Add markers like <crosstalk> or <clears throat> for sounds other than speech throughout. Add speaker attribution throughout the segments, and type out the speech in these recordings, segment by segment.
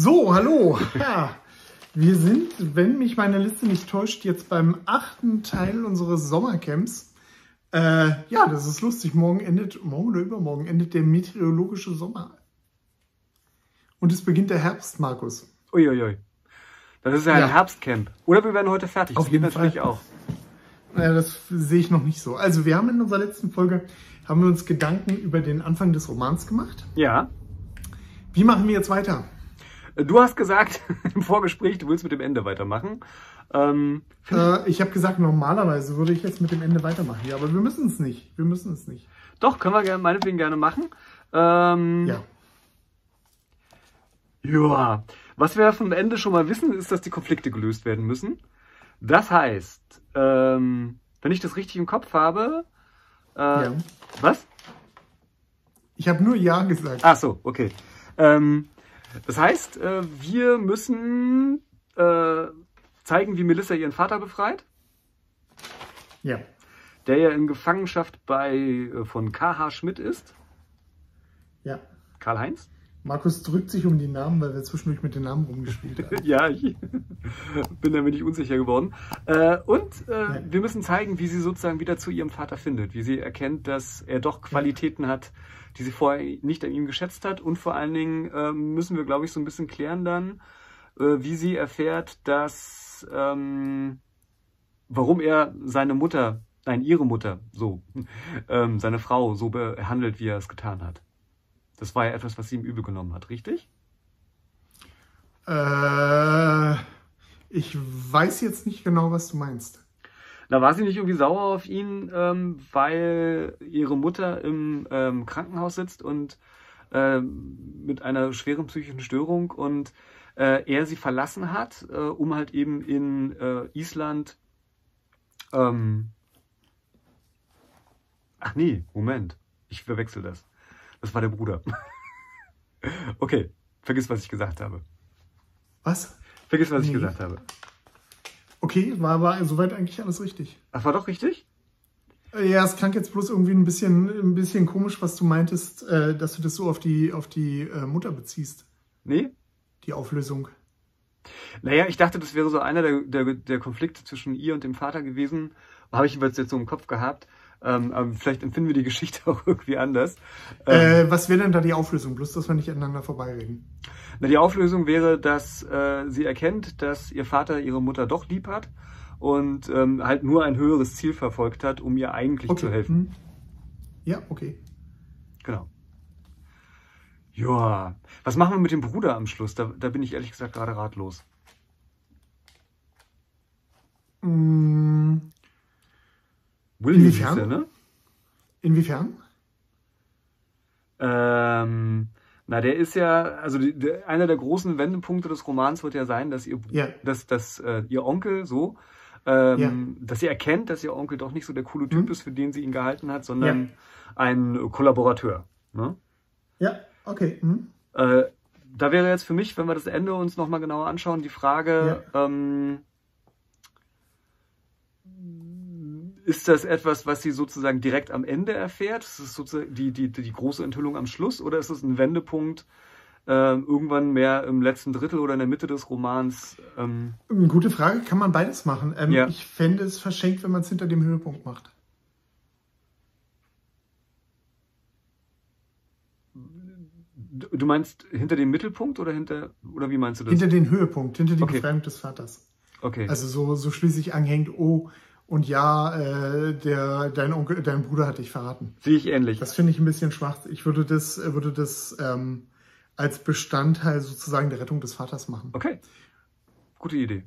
Speaker 1: So, hallo. Ja, wir sind, wenn mich meine Liste nicht täuscht, jetzt beim achten Teil unseres Sommercamps. Äh, ja, das ist lustig. Morgen endet, morgen oder übermorgen endet der meteorologische Sommer. Und es beginnt der Herbst, Markus.
Speaker 2: Uiuiui. Das ist ja ein
Speaker 1: Ja.
Speaker 2: Herbstcamp. Oder wir werden heute fertig.
Speaker 1: Auf
Speaker 2: das geht
Speaker 1: jeden
Speaker 2: natürlich
Speaker 1: Fall.
Speaker 2: auch.
Speaker 1: Ja, das sehe ich noch nicht so. Also wir haben in unserer letzten Folge, haben wir uns Gedanken über den Anfang des Romans gemacht.
Speaker 2: Ja.
Speaker 1: Wie machen wir jetzt weiter?
Speaker 2: Du hast gesagt <laughs> im Vorgespräch, du willst mit dem Ende weitermachen. Ähm,
Speaker 1: Äh, ich habe gesagt, normalerweise würde ich jetzt mit dem Ende weitermachen. Ja, aber wir müssen es nicht. Wir müssen es nicht.
Speaker 2: doch, können wir gerne, meinetwegen gerne machen. Ähm,
Speaker 1: Ja.
Speaker 2: Ja, was wir vom Ende schon mal wissen, ist, dass die Konflikte gelöst werden müssen. Das heißt, ähm, wenn ich das richtig im Kopf habe, äh,
Speaker 1: ja.
Speaker 2: was?
Speaker 1: Ich habe nur Ja gesagt.
Speaker 2: Ach so, okay. Ähm, das heißt, äh, wir müssen äh, zeigen, wie Melissa ihren Vater befreit,
Speaker 1: Ja.
Speaker 2: der ja in Gefangenschaft bei äh, von K.H. Schmidt ist.
Speaker 1: Ja.
Speaker 2: Karl-Heinz?
Speaker 1: Markus drückt sich um die Namen, weil wir zwischendurch mit den Namen rumgespielt haben. <laughs>
Speaker 2: Ja, ich <laughs> bin ein wenig unsicher geworden. Äh, und äh,
Speaker 1: Ja.
Speaker 2: wir müssen zeigen, wie sie sozusagen wieder zu ihrem Vater findet, wie sie erkennt, dass er doch Qualitäten hat, die sie vorher nicht an ihm geschätzt hat. Und vor allen Dingen äh, müssen wir, glaube ich, so ein bisschen klären dann, äh, wie sie erfährt, dass ähm, warum er seine Mutter, nein, ihre Mutter, so, <laughs> ähm, seine Frau so behandelt, wie er es getan hat. Das war ja etwas, was sie ihm übel genommen hat, richtig?
Speaker 1: Äh, ich weiß jetzt nicht genau, was du meinst.
Speaker 2: Da war sie nicht irgendwie sauer auf ihn, ähm, weil ihre Mutter im ähm, Krankenhaus sitzt und ähm, mit einer schweren psychischen Störung und äh, er sie verlassen hat, äh, um halt eben in äh, Island. Ähm, ach nee, Moment, ich verwechsel das. Das war der Bruder. <laughs> okay, vergiss, was ich gesagt habe.
Speaker 1: Was?
Speaker 2: Vergiss, was ich
Speaker 1: Nee.
Speaker 2: gesagt habe.
Speaker 1: Okay, war aber soweit eigentlich alles richtig.
Speaker 2: Ach, war doch richtig?
Speaker 1: Äh, Ja, es klang jetzt bloß irgendwie ein bisschen, ein bisschen komisch, was du meintest, äh, dass du das so auf die, auf die äh, Mutter beziehst,
Speaker 2: Nee?
Speaker 1: die Auflösung.
Speaker 2: Naja, ich dachte, das wäre so einer der, der, der Konflikte zwischen ihr und dem Vater gewesen. Habe ich jetzt so im Kopf gehabt. Ähm, aber vielleicht empfinden wir die Geschichte <laughs> auch irgendwie anders. Ähm,
Speaker 1: Äh, was wäre denn da die Auflösung? Bloß, dass wir nicht aneinander vorbeireden.
Speaker 2: na, die Auflösung wäre, dass äh, sie erkennt, dass ihr Vater ihre Mutter doch lieb hat und ähm, halt nur ein höheres Ziel verfolgt hat, um ihr eigentlich zu helfen.
Speaker 1: Hm. Ja, okay.
Speaker 2: Genau. Ja, was machen wir mit dem Bruder am Schluss? Da, da bin ich ehrlich gesagt gerade ratlos.
Speaker 1: Mm,
Speaker 2: William
Speaker 1: Inwiefern?
Speaker 2: hieß er, ne?
Speaker 1: inwiefern?
Speaker 2: Ähm, na, der ist ja, also die, der, einer der großen Wendepunkte des Romans wird ja sein, dass ihr,
Speaker 1: Ja.
Speaker 2: dass, dass äh, ihr Onkel so, ähm,
Speaker 1: Ja.
Speaker 2: dass sie erkennt, dass ihr Onkel doch nicht so der coole Typ
Speaker 1: Mhm.
Speaker 2: ist, für den sie ihn gehalten hat, sondern ein Kollaborateur. Ne?
Speaker 1: Ja, okay. Hm.
Speaker 2: Äh, da wäre jetzt für mich, wenn wir das Ende uns nochmal genauer anschauen, die Frage, ähm, ist das etwas, was sie sozusagen direkt am Ende erfährt? Ist es sozusagen die, die, die große Enthüllung am Schluss oder ist es ein Wendepunkt ähm, irgendwann mehr im letzten Drittel oder in der Mitte des Romans? Ähm,
Speaker 1: Eine Gute Frage, kann man beides machen. Ähm,
Speaker 2: Ja.
Speaker 1: Ich fände es verschenkt, wenn man es hinter dem Höhepunkt macht.
Speaker 2: du du meinst hinter dem Mittelpunkt oder hinter oder wie meinst du das?
Speaker 1: Hinter den Höhepunkt, hinter die
Speaker 2: Okay.
Speaker 1: Befreiung des Vaters.
Speaker 2: okay.
Speaker 1: Also so, so schließlich anhängt, oh, und ja, äh, der, dein Onkel, dein Bruder hat dich verraten.
Speaker 2: Sehe ich ähnlich.
Speaker 1: Das finde ich ein bisschen schwach. Ich würde das, würde das ähm, als Bestandteil sozusagen der Rettung des Vaters machen.
Speaker 2: Okay. Gute Idee.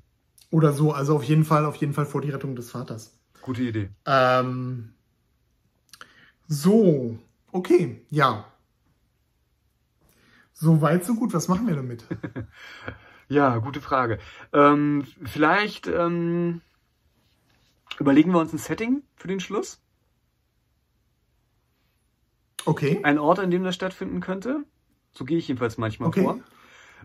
Speaker 1: Oder so, also auf jeden Fall, auf jeden Fall vor die Rettung des Vaters.
Speaker 2: Gute Idee.
Speaker 1: Ähm, so, okay, ja. So weit, so gut. Was machen wir damit? <laughs>
Speaker 2: Ja, gute Frage. Ähm, vielleicht ähm, überlegen wir uns ein Setting für den Schluss.
Speaker 1: Okay.
Speaker 2: Ein Ort, an dem das stattfinden könnte. So gehe ich jedenfalls manchmal
Speaker 1: Okay.
Speaker 2: vor.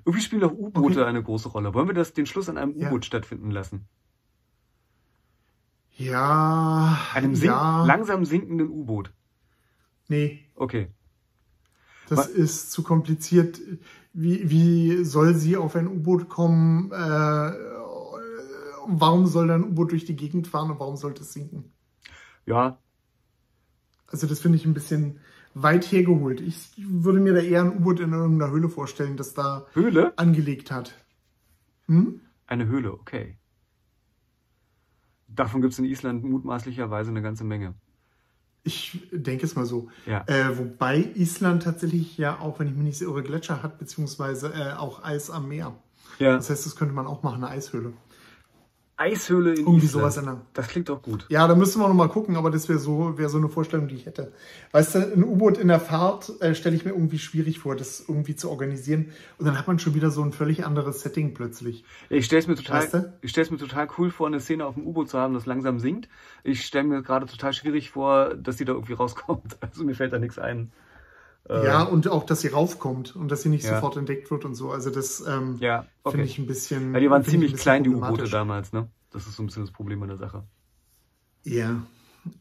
Speaker 2: Irgendwie spielen auch U-Boote
Speaker 1: Okay.
Speaker 2: eine große Rolle. Wollen wir das, den Schluss an einem
Speaker 1: Ja.
Speaker 2: U-Boot stattfinden lassen?
Speaker 1: Ja.
Speaker 2: Einem sink
Speaker 1: ja.
Speaker 2: langsam sinkenden U-Boot.
Speaker 1: Nee,
Speaker 2: Okay.
Speaker 1: das
Speaker 2: Was?
Speaker 1: ist zu kompliziert. Wie, wie soll sie auf ein U-Boot kommen? Äh, warum soll dann ein U-Boot durch die Gegend fahren und warum sollte es sinken?
Speaker 2: Ja.
Speaker 1: Also das finde ich ein bisschen weit hergeholt. Ich würde mir da eher ein U-Boot in irgendeiner Höhle vorstellen, das da
Speaker 2: Höhle?
Speaker 1: angelegt hat. Hm?
Speaker 2: Eine Höhle, okay. Davon gibt es in Island mutmaßlicherweise eine ganze Menge.
Speaker 1: Ich denke es mal so.
Speaker 2: Ja.
Speaker 1: Äh, wobei Island tatsächlich ja auch, wenn ich mich nicht irre, Gletscher hat, beziehungsweise äh, auch Eis am Meer.
Speaker 2: Ja.
Speaker 1: Das heißt, das könnte man auch machen, eine Eishöhle.
Speaker 2: Eishöhle in
Speaker 1: Irgendwie
Speaker 2: Island.
Speaker 1: sowas in der-
Speaker 2: Das klingt doch gut.
Speaker 1: Ja, da müssen wir noch mal gucken, aber das wäre so, wäre so eine Vorstellung, die ich hätte. Weißt du, ein U-Boot in der Fahrt äh, stelle ich mir irgendwie schwierig vor, das irgendwie zu organisieren. Und dann hat man schon wieder so ein völlig anderes Setting plötzlich.
Speaker 2: Ich stelle es mir total,
Speaker 1: Weißt du?
Speaker 2: ich stell's mir total cool vor, eine Szene auf dem U-Boot zu haben, das langsam sinkt. Ich stelle mir gerade total schwierig vor, dass die da irgendwie rauskommt. <laughs> Also mir fällt da nichts ein. Äh,
Speaker 1: Ja, und auch, dass sie raufkommt und dass sie nicht
Speaker 2: Ja.
Speaker 1: sofort entdeckt wird und so. Also das ähm,
Speaker 2: Ja, okay.
Speaker 1: finde ich ein bisschen.
Speaker 2: Ja, die waren ziemlich klein, die U-Boote damals, ne? Das ist so ein bisschen das Problem an der Sache.
Speaker 1: Ja,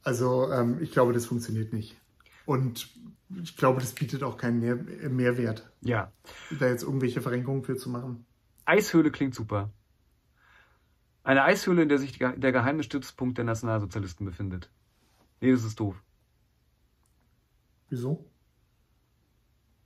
Speaker 1: also ähm, ich glaube, das funktioniert nicht. Und ich glaube, das bietet auch keinen Mehr Mehrwert,
Speaker 2: Ja.
Speaker 1: da jetzt irgendwelche Verrenkungen für zu machen.
Speaker 2: Eishöhle klingt super. Eine Eishöhle, in der sich der geheime Stützpunkt der Nationalsozialisten befindet. Nee, das ist doof.
Speaker 1: Wieso?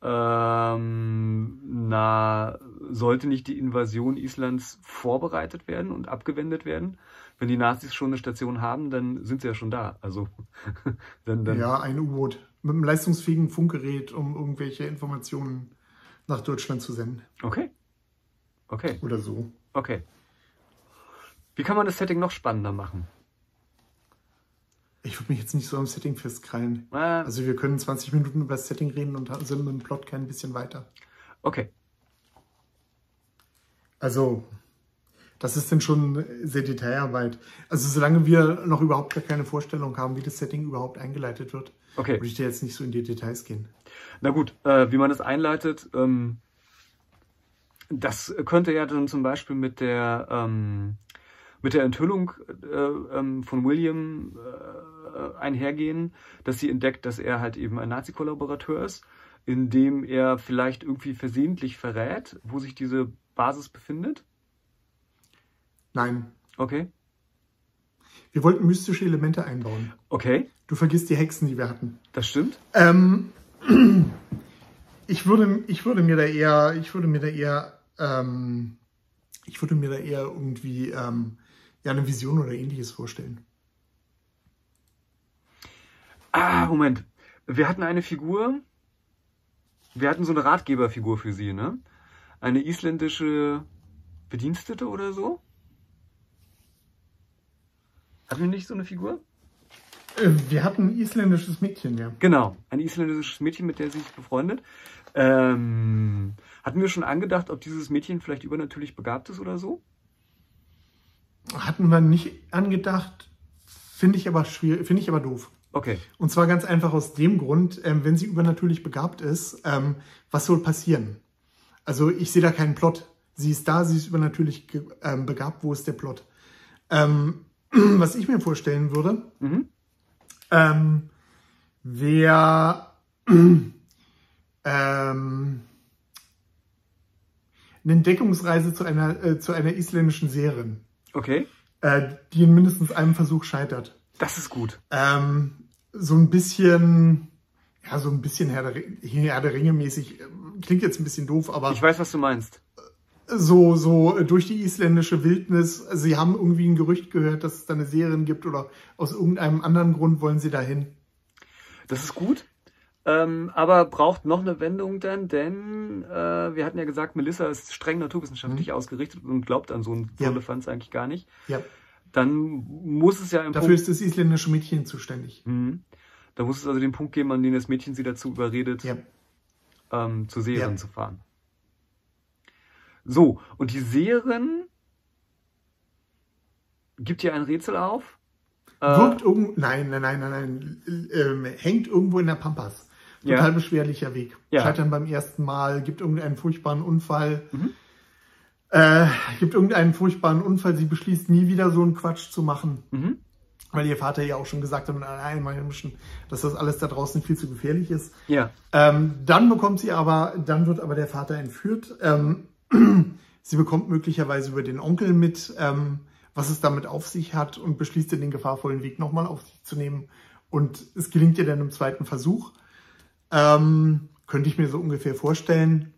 Speaker 2: Ähm, na, sollte nicht die Invasion Islands vorbereitet werden und abgewendet werden? Wenn die Nazis schon eine Station haben, dann sind sie ja schon da. Also, <laughs> dann, dann,
Speaker 1: Ja, ein U-Boot mit einem leistungsfähigen Funkgerät, um irgendwelche Informationen nach Deutschland zu senden.
Speaker 2: okay. Okay,
Speaker 1: Oder so.
Speaker 2: okay. Wie kann man das Setting noch spannender machen?
Speaker 1: Ich würde mich jetzt nicht so am Setting festkrallen.
Speaker 2: Äh,
Speaker 1: Also wir können 20 Minuten über das Setting reden und sind mit dem Plot kein bisschen weiter.
Speaker 2: okay.
Speaker 1: Also, das ist dann schon sehr Detailarbeit. Also solange wir noch überhaupt gar keine Vorstellung haben, wie das Setting überhaupt eingeleitet wird,
Speaker 2: Okay.
Speaker 1: würde ich da jetzt nicht so in die Details gehen.
Speaker 2: Na gut, äh, wie man das einleitet, ähm, das könnte ja dann zum Beispiel mit der ähm, mit der Enthüllung äh, ähm, von William äh, einhergehen, dass sie entdeckt, dass er halt eben ein Nazi-Kollaborateur ist, indem er vielleicht irgendwie versehentlich verrät, wo sich diese Basis befindet.
Speaker 1: Nein,
Speaker 2: Okay.
Speaker 1: wir wollten mystische Elemente einbauen.
Speaker 2: Okay,
Speaker 1: Du vergisst die Hexen, die wir hatten.
Speaker 2: das stimmt.
Speaker 1: Ähm, ich würde, ich würde mir da eher, ich würde mir da eher, ähm, ich würde mir da eher irgendwie ähm, ja, eine Vision oder ähnliches vorstellen.
Speaker 2: Ah, Moment. Wir hatten eine Figur. Wir hatten so eine Ratgeberfigur für sie, ne? Eine isländische Bedienstete oder so? Hatten wir nicht so eine Figur?
Speaker 1: Äh, wir hatten ein isländisches Mädchen, ja.
Speaker 2: Genau, ein isländisches Mädchen, mit der sie sich befreundet. Ähm, hatten wir schon angedacht, ob dieses Mädchen vielleicht übernatürlich begabt ist oder so?
Speaker 1: Hatten wir nicht angedacht, finde ich aber schwierig, finde ich aber doof.
Speaker 2: Okay,
Speaker 1: Und zwar ganz einfach aus dem Grund, ähm, wenn sie übernatürlich begabt ist, ähm, was soll passieren? Also ich sehe da keinen Plot. Sie ist da, sie ist übernatürlich ähm, begabt, wo ist der Plot? Ähm, <clears throat> was ich mir vorstellen würde,
Speaker 2: Mhm.
Speaker 1: ähm, wäre <clears throat> ähm, eine Entdeckungsreise zu einer, äh, zu einer isländischen Seherin,
Speaker 2: okay,
Speaker 1: äh, die in mindestens einem Versuch scheitert.
Speaker 2: das ist gut.
Speaker 1: Ähm, so ein bisschen, ja, so ein bisschen Herr der, Herr der Ringe mäßig, äh, klingt jetzt ein bisschen doof, aber
Speaker 2: Ich weiß, was du meinst.
Speaker 1: so, so äh, durch die isländische Wildnis, sie haben irgendwie ein Gerücht gehört, dass es da eine Serie gibt oder aus irgendeinem anderen Grund wollen sie dahin.
Speaker 2: Das ist gut. Ähm, aber braucht noch eine Wendung dann, denn äh, wir hatten ja gesagt, Melissa ist streng naturwissenschaftlich ausgerichtet und glaubt an so einen
Speaker 1: Mhm. Ja.
Speaker 2: Firlefanz eigentlich gar nicht.
Speaker 1: Ja,
Speaker 2: Dann muss es ja im
Speaker 1: dafür
Speaker 2: Punkt,
Speaker 1: ist das isländische Mädchen zuständig.
Speaker 2: Mhm. da muss es also den Punkt geben, an dem das Mädchen sie dazu überredet,
Speaker 1: Ja,
Speaker 2: ähm, zur Seherin
Speaker 1: Ja.
Speaker 2: zu fahren. So, und die Seherin gibt ihr ein Rätsel auf. Äh,
Speaker 1: wirkt irgendwo, nein, nein, nein, nein, nein, ähm, hängt irgendwo in der Pampas.
Speaker 2: Ja.
Speaker 1: Total beschwerlicher Weg.
Speaker 2: Ja.
Speaker 1: Scheitern beim ersten Mal, gibt irgendeinen furchtbaren Unfall.
Speaker 2: Mhm.
Speaker 1: Äh, gibt irgendeinen furchtbaren Unfall, sie beschließt nie wieder so einen Quatsch zu machen.
Speaker 2: mhm.
Speaker 1: weil ihr Vater ja auch schon gesagt hat, dass das alles da draußen viel zu gefährlich ist.
Speaker 2: Ja.
Speaker 1: Ähm, dann bekommt sie aber, dann wird aber der Vater entführt. Ähm, <clears throat> sie bekommt möglicherweise über den Onkel mit, ähm, was es damit auf sich hat und beschließt den gefahrvollen Weg nochmal auf sich zu nehmen. Und es gelingt ihr dann im zweiten Versuch. Ähm, könnte ich mir so ungefähr vorstellen.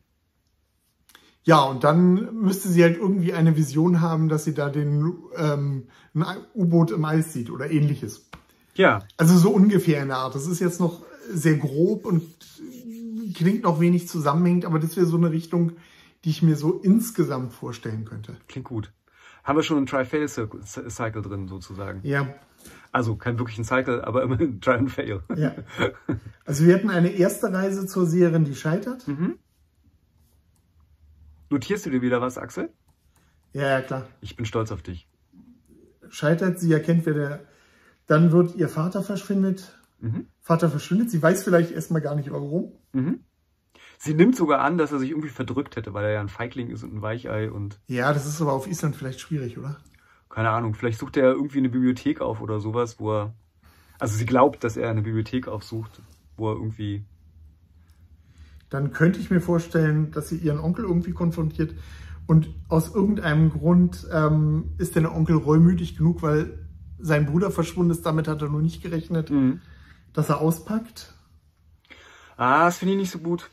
Speaker 1: Ja, und dann müsste sie halt irgendwie eine Vision haben, dass sie da den ähm, ein U-Boot im Eis sieht oder ähnliches.
Speaker 2: Ja.
Speaker 1: Also so ungefähr in der Art. Das ist jetzt noch sehr grob und klingt noch wenig zusammenhängend, aber das wäre so eine Richtung, die ich mir so insgesamt vorstellen könnte.
Speaker 2: Klingt gut. Haben wir schon einen Try-Fail-Cycle drin, sozusagen?
Speaker 1: Ja.
Speaker 2: Also kein wirklichen Cycle, aber immer ein Try and Fail.
Speaker 1: Ja. Also wir hatten eine erste Reise zur Seherin, die scheitert.
Speaker 2: Mhm. Notierst du dir wieder was, Axel?
Speaker 1: Ja, ja, klar.
Speaker 2: Ich bin stolz auf dich.
Speaker 1: Scheitert, sie erkennt, wer der. Dann wird ihr Vater verschwindet.
Speaker 2: Mhm.
Speaker 1: Vater verschwindet. Sie weiß vielleicht erstmal gar nicht warum.
Speaker 2: Mhm. Sie nimmt sogar an, dass er sich irgendwie verdrückt hätte, weil er ja ein Feigling ist und ein Weichei und.
Speaker 1: Ja, das ist aber auf Island vielleicht schwierig, oder?
Speaker 2: Keine Ahnung, vielleicht sucht er irgendwie eine Bibliothek auf oder sowas, wo er. Also sie glaubt, dass er eine Bibliothek aufsucht, wo er irgendwie
Speaker 1: dann könnte ich mir vorstellen, dass sie ihren Onkel irgendwie konfrontiert. Und aus irgendeinem Grund ähm, ist der Onkel reumütig genug, weil sein Bruder verschwunden ist. Damit hat er nur nicht gerechnet,
Speaker 2: Mhm.
Speaker 1: dass er auspackt.
Speaker 2: Ah, das finde ich nicht so gut.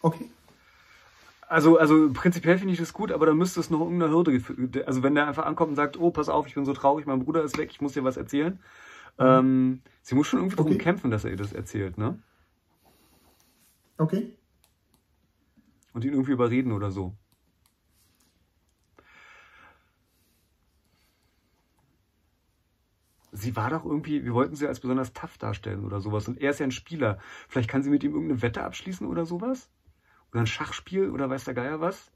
Speaker 1: Okay.
Speaker 2: Also, also prinzipiell finde ich das gut, aber da müsste es noch irgendeine Hürde. Also wenn der einfach ankommt und sagt, oh, pass auf, ich bin so traurig, mein Bruder ist weg, ich muss dir was erzählen. Ähm, sie muss schon irgendwie darum
Speaker 1: Okay.
Speaker 2: kämpfen, dass er ihr das erzählt, ne?
Speaker 1: Okay.
Speaker 2: Und ihn irgendwie überreden oder so. Sie war doch irgendwie, wir wollten sie als besonders tough darstellen oder sowas. Und er ist ja ein Spieler. Vielleicht kann sie mit ihm irgendeine Wette abschließen oder sowas? Oder ein Schachspiel oder weiß der Geier was?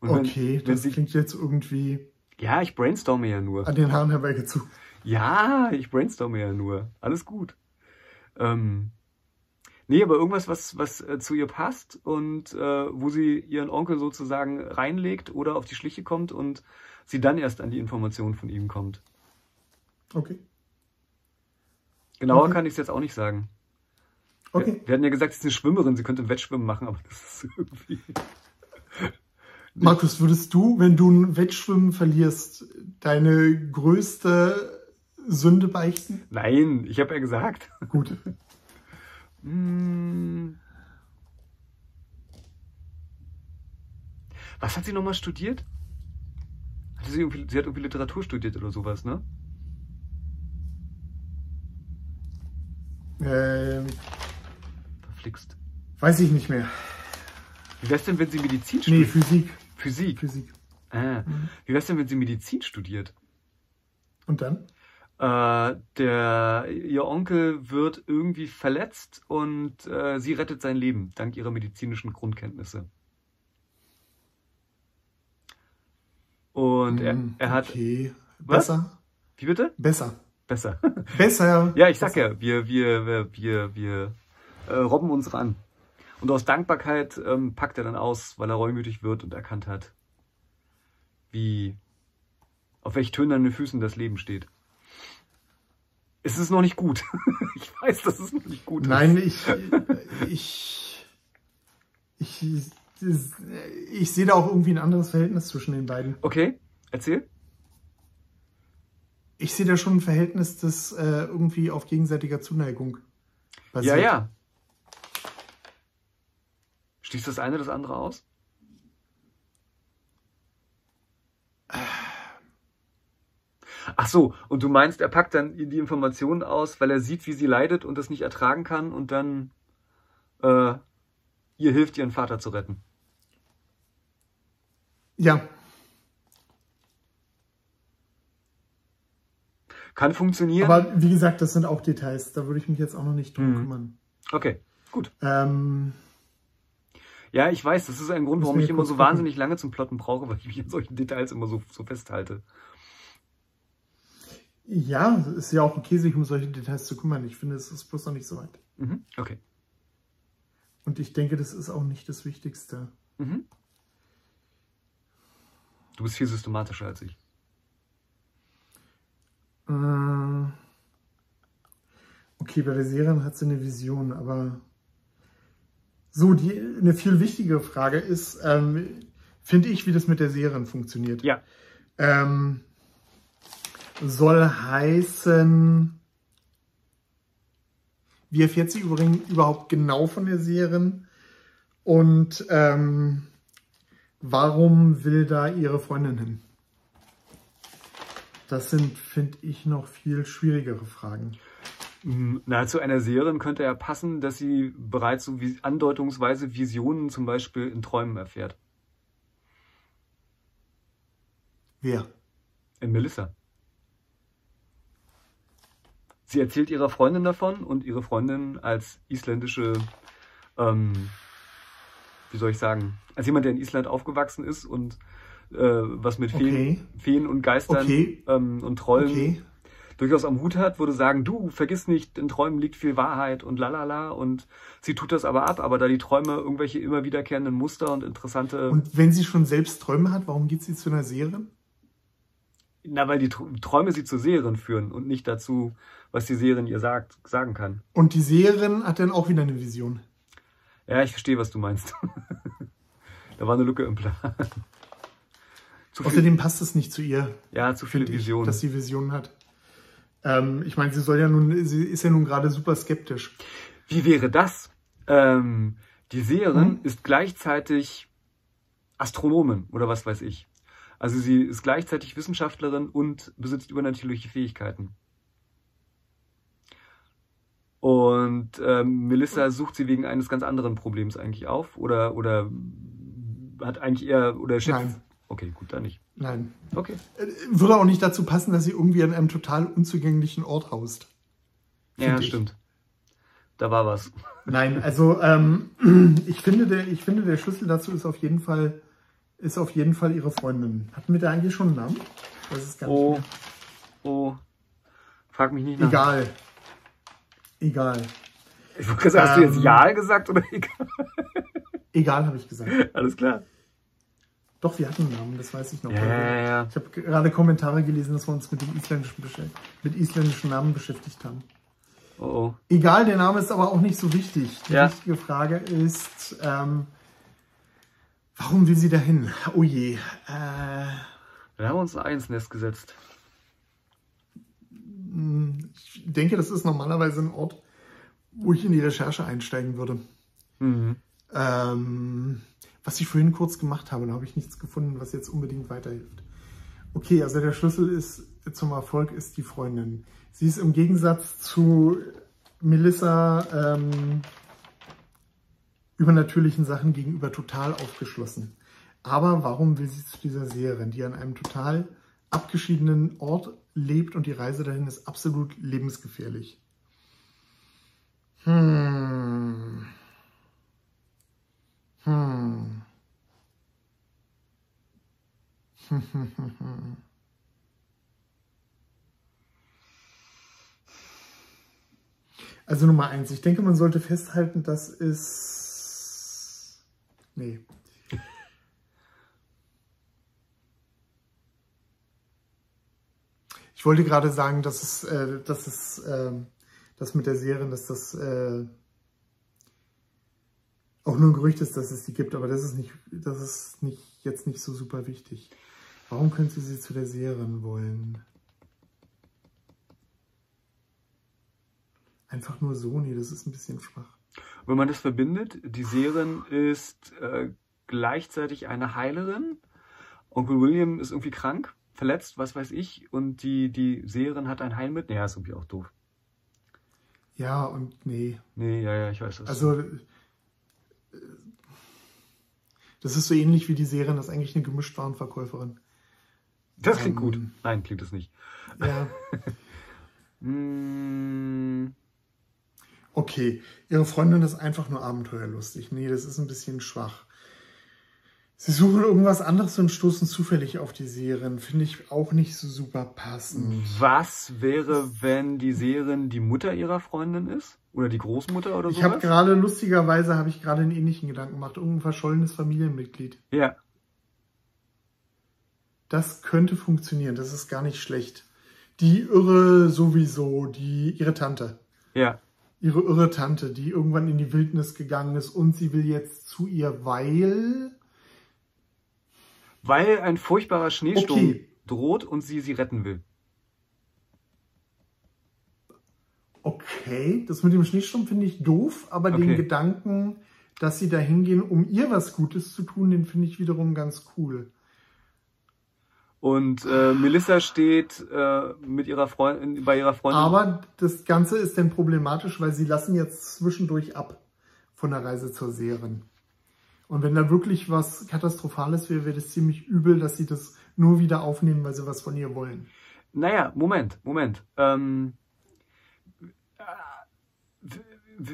Speaker 2: Und
Speaker 1: Okay,
Speaker 2: wenn
Speaker 1: das
Speaker 2: sie,
Speaker 1: klingt jetzt irgendwie
Speaker 2: ja, ich brainstorme ja nur.
Speaker 1: an den Haaren herbeigezogen.
Speaker 2: Ja, ich brainstorme ja nur. Alles gut. Ähm, nee, aber irgendwas, was, was äh, zu ihr passt und äh, wo sie ihren Onkel sozusagen reinlegt oder auf die Schliche kommt und sie dann erst an die Informationen von ihm kommt.
Speaker 1: Okay.
Speaker 2: Genauer
Speaker 1: Okay.
Speaker 2: kann ich es jetzt auch nicht sagen.
Speaker 1: Okay.
Speaker 2: Wir, wir hatten ja gesagt, sie ist eine Schwimmerin, sie könnte im Wettschwimmen machen, aber das ist irgendwie. <laughs>
Speaker 1: Markus, würdest du, wenn du ein Wettschwimmen verlierst, deine größte Sünde beichten?
Speaker 2: Nein, ich habe ja gesagt.
Speaker 1: Gut.
Speaker 2: Hm. Was hat sie nochmal studiert? Hatte sie, sie hat irgendwie Literatur studiert oder sowas, ne?
Speaker 1: Ähm,
Speaker 2: Verflixt.
Speaker 1: weiß ich nicht mehr.
Speaker 2: Wie wär's denn, wenn sie Medizin
Speaker 1: Nee,
Speaker 2: studiert?
Speaker 1: Physik.
Speaker 2: Physik.
Speaker 1: Physik.
Speaker 2: Ah. Wie wär's denn, wenn sie Medizin studiert?
Speaker 1: Und dann?
Speaker 2: Äh, der, ihr Onkel wird irgendwie verletzt und äh, sie rettet sein Leben dank ihrer medizinischen Grundkenntnisse. Und er,
Speaker 1: Hm,
Speaker 2: er hat.
Speaker 1: Okay.
Speaker 2: Was?
Speaker 1: Besser.
Speaker 2: Wie bitte?
Speaker 1: Besser.
Speaker 2: Besser. <laughs>
Speaker 1: Besser.
Speaker 2: ja, ich sag ja, wir, wir, wir, wir, wir äh, robben uns ran. Und aus Dankbarkeit ähm, packt er dann aus, weil er reumütig wird und erkannt hat, wie, auf welch tönernen Füßen das Leben steht. Es ist noch nicht gut. <laughs> ich weiß, dass es noch nicht gut
Speaker 1: Nein,
Speaker 2: ist.
Speaker 1: ich, ich, ich, ich sehe da auch irgendwie ein anderes Verhältnis zwischen den beiden.
Speaker 2: Okay, erzähl.
Speaker 1: Ich sehe da schon ein Verhältnis, das äh, irgendwie auf gegenseitiger Zuneigung
Speaker 2: Ja,
Speaker 1: basiert.
Speaker 2: ja. Schließt das eine das andere aus? Ach so, und du meinst, er packt dann die Informationen aus, weil er sieht, wie sie leidet und das nicht ertragen kann und dann äh, ihr hilft, ihren Vater zu retten.
Speaker 1: Ja,
Speaker 2: Kann funktionieren.
Speaker 1: aber wie gesagt, das sind auch Details. Da würde ich mich jetzt auch noch nicht drum
Speaker 2: Mhm.
Speaker 1: kümmern.
Speaker 2: okay, gut.
Speaker 1: Ähm,
Speaker 2: Ja, ich weiß, das ist ein Grund, warum ich immer so wahnsinnig lange zum Plotten brauche, weil ich mich an solchen Details immer so, so festhalte.
Speaker 1: ja, ist ja auch okay, sich um solche Details zu kümmern. Ich finde, es ist bloß noch nicht so weit.
Speaker 2: Mhm. Okay.
Speaker 1: Und ich denke, das ist auch nicht das Wichtigste.
Speaker 2: Mhm. Du bist viel systematischer als ich.
Speaker 1: Äh, okay, bei der Serie hat sie eine Vision, aber so, die, eine viel wichtigere Frage ist, ähm, finde ich, wie das mit der Serien funktioniert.
Speaker 2: Ja.
Speaker 1: Ähm, soll heißen, wie erfährt sie übrigens überhaupt genau von der Serien? Und ähm, warum will da ihre Freundin hin? Das sind, finde ich, noch viel schwierigere Fragen.
Speaker 2: Na, zu einer Serie könnte ja passen, dass sie bereits so wie andeutungsweise Visionen zum Beispiel in Träumen erfährt.
Speaker 1: Wer?
Speaker 2: In Melissa. Sie erzählt ihrer Freundin davon und ihre Freundin als isländische, ähm, wie soll ich sagen, als jemand, der in Island aufgewachsen ist und äh, was mit Feen,
Speaker 1: Okay.
Speaker 2: Feen und Geistern
Speaker 1: Okay.
Speaker 2: ähm, und Trollen
Speaker 1: Okay.
Speaker 2: Durchaus am Hut hat, würde sagen, du, vergiss nicht, in Träumen liegt viel Wahrheit und lalala und sie tut das aber ab, aber da die Träume irgendwelche immer wiederkehrenden Muster und interessante,
Speaker 1: Und wenn sie schon selbst Träume hat, warum geht sie zu einer Serie?
Speaker 2: na, weil die Tr- Träume sie zu Serien führen und nicht dazu, was die Serien ihr sagt, sagen kann.
Speaker 1: Und die Seherin hat dann auch wieder eine Vision.
Speaker 2: Ja, ich verstehe, was du meinst. <laughs> da war eine Lücke im Plan. <laughs>
Speaker 1: Außerdem passt es nicht zu ihr,
Speaker 2: ja, zu viele
Speaker 1: finde ich,
Speaker 2: Visionen.
Speaker 1: dass sie Visionen hat. Ähm, ich meine, sie soll ja nun, sie ist ja nun gerade super skeptisch.
Speaker 2: Wie wäre das? Ähm, die Seherin
Speaker 1: Hm?
Speaker 2: ist gleichzeitig Astronomin oder was weiß ich. Also sie ist gleichzeitig Wissenschaftlerin und besitzt übernatürliche Fähigkeiten. Und ähm, Melissa sucht sie wegen eines ganz anderen Problems eigentlich auf oder oder hat eigentlich eher oder schätzt.
Speaker 1: Nein.
Speaker 2: Okay, gut, dann nicht.
Speaker 1: Nein.
Speaker 2: Okay.
Speaker 1: Äh, Würde auch nicht dazu passen, dass sie irgendwie an einem total unzugänglichen Ort haust.
Speaker 2: Ja,
Speaker 1: ich.
Speaker 2: stimmt. Da war was.
Speaker 1: Nein, <laughs> also ähm, <clears throat> ich, finde der, ich finde, der Schlüssel dazu ist auf jeden Fall, ist auf jeden Fall ihre Freundin. Hatten wir da eigentlich schon einen Namen? Das ist gar nicht
Speaker 2: Oh,
Speaker 1: mehr.
Speaker 2: oh. Frag mich nicht nach.
Speaker 1: Egal. Egal.
Speaker 2: Ich hast du jetzt
Speaker 1: Ähm.
Speaker 2: Ja gesagt oder <laughs> egal?
Speaker 1: Egal, habe ich gesagt.
Speaker 2: Alles klar.
Speaker 1: Doch, wir hatten einen Namen, das weiß ich noch.
Speaker 2: Ja, ja, ja.
Speaker 1: Ich habe gerade Kommentare gelesen, dass wir uns mit dem isländischen, mit isländischen Namen beschäftigt haben.
Speaker 2: Oh, oh.
Speaker 1: Egal, der Name ist aber auch nicht so wichtig. Die
Speaker 2: Ja.
Speaker 1: wichtige Frage ist, ähm, warum will sie dahin? Oh je. Äh,
Speaker 2: Wir haben uns ein Einsnest gesetzt.
Speaker 1: ich denke, das ist normalerweise ein Ort, wo ich in die Recherche einsteigen würde.
Speaker 2: Mhm.
Speaker 1: Ähm, was ich vorhin kurz gemacht habe, da habe ich nichts gefunden, was jetzt unbedingt weiterhilft. Okay, also der Schlüssel ist zum Erfolg ist die Freundin. Sie ist im Gegensatz zu Melissa ähm, übernatürlichen Sachen gegenüber total aufgeschlossen. Aber warum will sie zu dieser Seherin, die an einem total abgeschiedenen Ort lebt und die Reise dahin ist absolut lebensgefährlich? Hm. Hm. Also Nummer eins, ich denke, man sollte festhalten, das ist. Nee. Ich wollte gerade sagen, dass es, äh, dass es, äh, das mit der Serie, dass das äh, auch nur ein Gerücht ist, dass es die gibt, aber das ist nicht, das ist nicht jetzt nicht so super wichtig. Warum könnte sie zu der Seherin wollen? Einfach nur so, nee, das ist ein bisschen schwach.
Speaker 2: Wenn man das verbindet, die Seherin ist äh, gleichzeitig eine Heilerin. Onkel William ist irgendwie krank, verletzt, was weiß ich. Und die, die Seherin hat ein Heilmittel. Ja, ist irgendwie auch doof.
Speaker 1: Ja, und nee.
Speaker 2: Nee, ja, ja, ich weiß das.
Speaker 1: Also, äh, das ist so ähnlich wie die Seherin, das ist eigentlich eine Gemischtwarenverkäuferin.
Speaker 2: das klingt
Speaker 1: ähm,
Speaker 2: gut. Nein, klingt es nicht.
Speaker 1: Ja, <laughs>
Speaker 2: Mm,
Speaker 1: okay. Ihre Freundin ist einfach nur abenteuerlustig. Nee, das ist ein bisschen schwach. Sie suchen irgendwas anderes und stoßen zufällig auf die Seherin. Finde ich auch nicht so super passend.
Speaker 2: was wäre, wenn die Seherin die Mutter ihrer Freundin ist? Oder die Großmutter oder so?
Speaker 1: Ich habe gerade, lustigerweise, habe ich gerade einen ähnlichen Gedanken gemacht. Irgendein verschollenes Familienmitglied.
Speaker 2: Ja.
Speaker 1: Das könnte funktionieren. Das ist gar nicht schlecht. Die Irre sowieso, die, ihre Tante.
Speaker 2: Ja.
Speaker 1: Ihre irre Tante, die irgendwann in die Wildnis gegangen ist und sie will jetzt zu ihr, weil.
Speaker 2: Weil ein furchtbarer Schneesturm
Speaker 1: Okay.
Speaker 2: droht und sie sie retten will.
Speaker 1: Okay, das mit dem Schneesturm finde ich doof, aber den
Speaker 2: Okay.
Speaker 1: Gedanken, dass sie da hingehen, um ihr was Gutes zu tun, den finde ich wiederum ganz cool.
Speaker 2: Und äh, Melissa steht äh, mit ihrer Freundin bei ihrer Freundin.
Speaker 1: Aber das Ganze ist dann problematisch, weil sie lassen jetzt zwischendurch ab von der Reise zur Seherin. Und wenn da wirklich was Katastrophales wäre, wäre das ziemlich übel, dass sie das nur wieder aufnehmen, weil sie was von ihr wollen.
Speaker 2: Naja, Moment, Moment. Ähm, äh,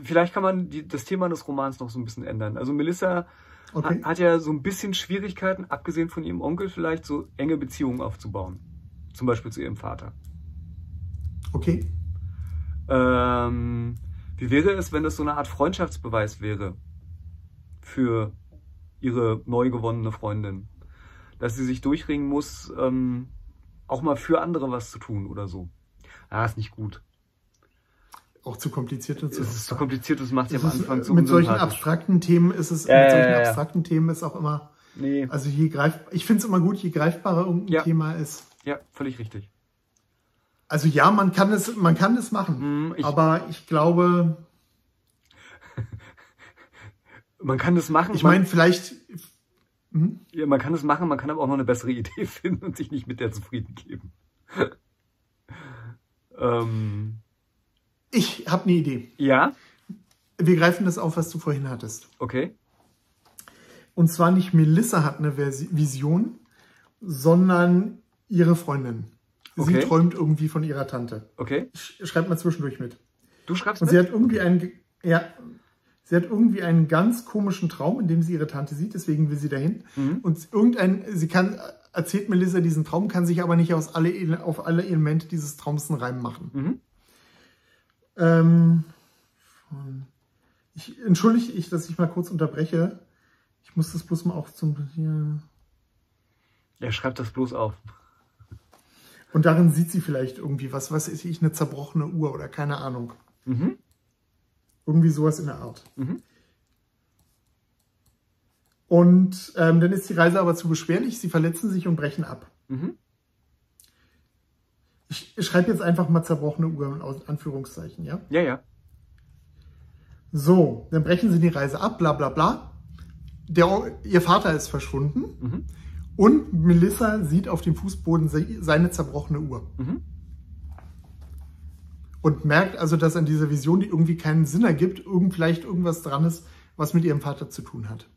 Speaker 2: vielleicht kann man die, das Thema des Romans noch so ein bisschen ändern. Also Melissa
Speaker 1: Okay.
Speaker 2: ha- hat ja so ein bisschen Schwierigkeiten, abgesehen von ihrem Onkel vielleicht, so enge Beziehungen aufzubauen. Zum Beispiel zu ihrem Vater.
Speaker 1: Okay.
Speaker 2: Ähm, wie wäre es, wenn das so eine Art Freundschaftsbeweis wäre für ihre neu gewonnene Freundin? Dass sie sich durchringen muss, ähm, auch mal für andere was zu tun oder so. Ah, ist nicht gut.
Speaker 1: Auch zu kompliziert dazu.
Speaker 2: Es ist zu kompliziert, das macht sie
Speaker 1: Es
Speaker 2: am Anfang
Speaker 1: äh,
Speaker 2: so
Speaker 1: mit solchen abstrakten Themen ist es,
Speaker 2: Ja,
Speaker 1: mit
Speaker 2: ja,
Speaker 1: solchen
Speaker 2: ja, ja.
Speaker 1: abstrakten Themen ist auch immer,
Speaker 2: Nee,
Speaker 1: also je greif, ich finde es immer gut, je greifbarer irgendein
Speaker 2: Ja.
Speaker 1: Thema ist.
Speaker 2: ja, völlig richtig.
Speaker 1: Also ja, man kann es, man kann es machen,
Speaker 2: Hm, ich-
Speaker 1: aber ich glaube,
Speaker 2: Man kann das machen.
Speaker 1: ich meine vielleicht, hm?
Speaker 2: Ja, man kann es machen, man kann aber auch noch eine bessere <laughs> Idee finden und sich nicht mit der zufrieden geben. <laughs> ähm,
Speaker 1: ich habe eine Idee.
Speaker 2: ja,
Speaker 1: Wir greifen das auf, was du vorhin hattest.
Speaker 2: okay.
Speaker 1: Und zwar nicht Melissa hat eine Versi- Vision, sondern ihre Freundin. Sie
Speaker 2: Okay.
Speaker 1: träumt irgendwie von ihrer Tante.
Speaker 2: Okay.
Speaker 1: Sch- Schreibt mal zwischendurch mit.
Speaker 2: Du schreibst
Speaker 1: Und
Speaker 2: mit?
Speaker 1: sie hat irgendwie einen, ja, sie hat irgendwie einen ganz komischen Traum, in dem sie ihre Tante sieht, deswegen will sie dahin.
Speaker 2: Mhm.
Speaker 1: Und irgendein, sie kann, erzählt Melissa diesen Traum, kann sich aber nicht aus alle, auf alle Elemente dieses Traums einen Reim machen.
Speaker 2: Mhm.
Speaker 1: Ähm, ich entschuldige ich, dass ich mal kurz unterbreche. Ich muss das bloß mal auch zum hier.
Speaker 2: Ja, schreib das bloß auf.
Speaker 1: Und darin sieht sie vielleicht irgendwie was, was ist ich, eine zerbrochene Uhr oder keine Ahnung.
Speaker 2: Mhm.
Speaker 1: Irgendwie sowas in der Art.
Speaker 2: Mhm.
Speaker 1: Und ähm, dann ist die Reise aber zu beschwerlich, sie verletzen sich und brechen ab.
Speaker 2: Mhm.
Speaker 1: Ich, ich schreibe jetzt einfach mal zerbrochene Uhr in Anführungszeichen, ja?
Speaker 2: Ja, ja.
Speaker 1: So, dann brechen sie die Reise ab, bla bla bla. Der, ihr Vater ist verschwunden
Speaker 2: Mhm.
Speaker 1: und Melissa sieht auf dem Fußboden se- seine zerbrochene Uhr.
Speaker 2: Mhm.
Speaker 1: Und merkt also, dass an dieser Vision, die irgendwie keinen Sinn ergibt, irgend, vielleicht irgendwas dran ist, was mit ihrem Vater zu tun hat.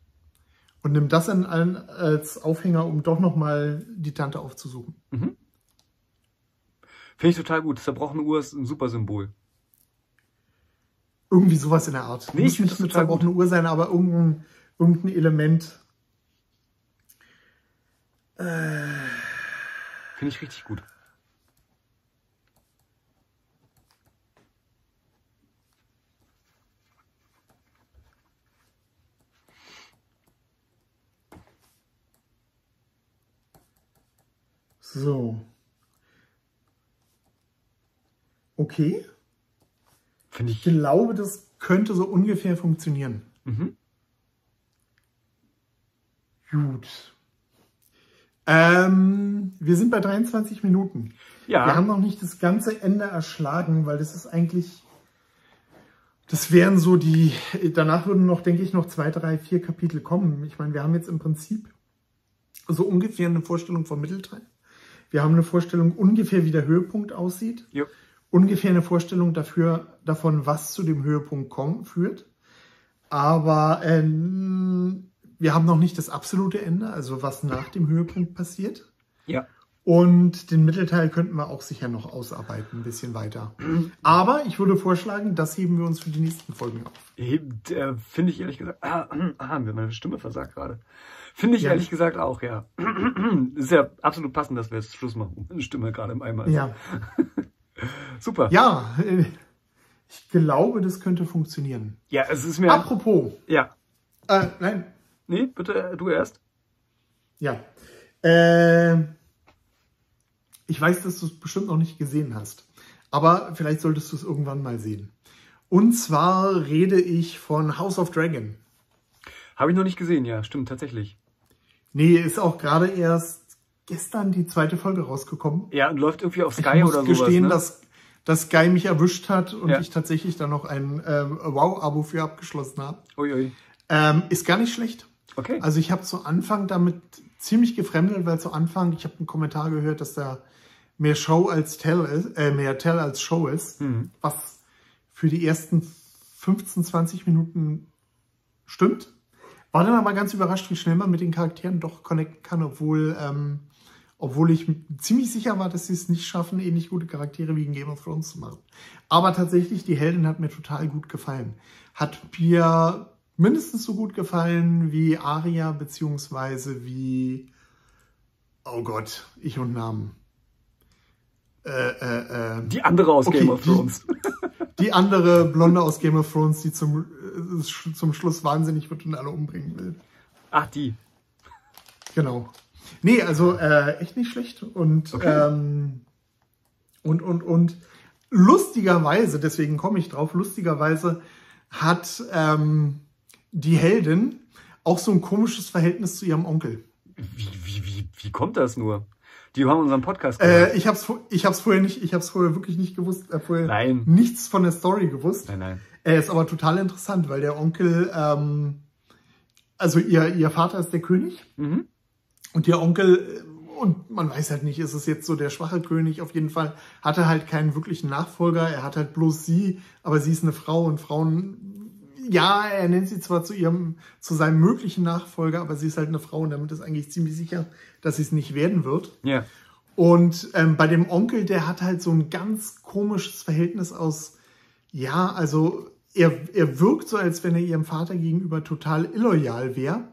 Speaker 1: Und nimmt das dann an, als Aufhänger, um doch nochmal die Tante aufzusuchen.
Speaker 2: Finde ich total gut. Zerbrochene Uhr ist ein super Symbol.
Speaker 1: Irgendwie sowas in der Art.
Speaker 2: Nee, ich
Speaker 1: Muss nicht
Speaker 2: total
Speaker 1: zerbrochene Uhr sein, aber irgendein, irgendein Element.
Speaker 2: Finde ich richtig gut.
Speaker 1: So. Okay.
Speaker 2: Finde
Speaker 1: Ich
Speaker 2: ich.
Speaker 1: glaube, das könnte so ungefähr funktionieren.
Speaker 2: Mhm.
Speaker 1: Gut. Ähm, wir sind bei 23 Minuten.
Speaker 2: Ja.
Speaker 1: Wir haben noch nicht das ganze Ende erschlagen, weil das ist eigentlich. Das wären so die. Danach würden noch, denke ich, noch zwei, drei, vier Kapitel kommen. Ich meine, wir haben jetzt im Prinzip so ungefähr eine Vorstellung vom Mittelteil. Wir haben eine Vorstellung ungefähr, wie der Höhepunkt aussieht.
Speaker 2: Jo.
Speaker 1: Ungefähr eine Vorstellung dafür, davon, was zu dem Höhepunkt kommen, führt. Aber ähm, wir haben noch nicht das absolute Ende, also was nach dem Höhepunkt passiert.
Speaker 2: Ja.
Speaker 1: Und den Mittelteil könnten wir auch sicher noch ausarbeiten, ein bisschen weiter. Aber ich würde vorschlagen, das heben wir uns für die nächsten Folgen auf.
Speaker 2: Äh, Finde ich ehrlich gesagt. <clears throat> Ah, ah, meine Stimme versagt gerade. Finde ich
Speaker 1: Ja.
Speaker 2: ehrlich gesagt auch, ja. <clears throat> ist ja absolut passend, dass wir jetzt Schluss machen. Meine Stimme gerade im Eimer. ist.
Speaker 1: Ja, <laughs>
Speaker 2: Super.
Speaker 1: ja äh, ich glaube, das könnte funktionieren.
Speaker 2: Ja, es ist mir.
Speaker 1: Apropos,
Speaker 2: Ja.
Speaker 1: äh, nein,
Speaker 2: Nee, bitte, du erst.
Speaker 1: ja. Äh, Ich weiß, dass du es bestimmt noch nicht gesehen hast. Aber vielleicht solltest du es irgendwann mal sehen. Und zwar rede ich von House of Dragon.
Speaker 2: Habe ich noch nicht gesehen, ja, stimmt, tatsächlich.
Speaker 1: Nee, ist auch gerade erst gestern die zweite Folge rausgekommen.
Speaker 2: Ja, und läuft irgendwie auf
Speaker 1: Ich
Speaker 2: Sky
Speaker 1: muss
Speaker 2: oder sowas.
Speaker 1: gestehen,
Speaker 2: ne?
Speaker 1: dass, dass Sky mich erwischt hat und
Speaker 2: Ja.
Speaker 1: ich tatsächlich dann noch ein ähm, Wow-Abo für abgeschlossen habe.
Speaker 2: Uiui.
Speaker 1: Ähm, ist gar nicht schlecht.
Speaker 2: Okay.
Speaker 1: Also ich habe zu Anfang damit ziemlich gefremdelt, weil zu Anfang, ich habe einen Kommentar gehört, dass da mehr Show als Tell ist, äh, mehr Tell als Show ist,
Speaker 2: Mhm.
Speaker 1: was für die ersten 15, 20 Minuten stimmt. War dann aber ganz überrascht, wie schnell man mit den Charakteren doch connecten kann, obwohl, ähm, obwohl ich ziemlich sicher war, dass sie es nicht schaffen, ähnlich gute Charaktere wie in Game of Thrones zu machen. Aber tatsächlich, die Heldin hat mir total gut gefallen. Hat mir mindestens so gut gefallen wie Arya, beziehungsweise wie, oh Gott, ich und Namen. Äh, äh, äh,
Speaker 2: Die andere aus
Speaker 1: Okay,
Speaker 2: Game of
Speaker 1: die-
Speaker 2: Thrones. <laughs>
Speaker 1: die andere Blonde aus Game of Thrones, die zum, äh, sch- zum Schluss wahnsinnig wird und alle umbringen will.
Speaker 2: Ach, die.
Speaker 1: Genau. Nee, also äh, echt nicht schlecht. Und,
Speaker 2: Okay.
Speaker 1: ähm, und, und, und lustigerweise, deswegen komme ich drauf, lustigerweise hat ähm, die Heldin auch so ein komisches Verhältnis zu ihrem Onkel.
Speaker 2: Wie, wie, wie, wie kommt das nur? Die haben unseren Podcast gehört.
Speaker 1: Äh, ich habe es ich hab's vorher nicht, ich habe es vorher wirklich nicht gewusst, äh, vorher
Speaker 2: Nein.
Speaker 1: nichts von der Story gewusst.
Speaker 2: Nein, nein.
Speaker 1: Er ist aber total interessant, weil der Onkel, ähm, also ihr, ihr Vater ist der König
Speaker 2: Mhm.
Speaker 1: und ihr Onkel, äh, und man weiß halt nicht, ist es jetzt so der schwache König, auf jeden Fall hat er halt keinen wirklichen Nachfolger, er hat halt bloß sie, aber sie ist eine Frau und Frauen, ja, er nennt sie zwar zu ihrem, zu seinem möglichen Nachfolger, aber sie ist halt eine Frau und damit ist eigentlich ziemlich sicher, dass sie es nicht werden wird.
Speaker 2: Ja.
Speaker 1: Und ähm, bei dem Onkel, der hat halt so ein ganz komisches Verhältnis aus, ja, also er, er wirkt so, als wenn er ihrem Vater gegenüber total illoyal wäre.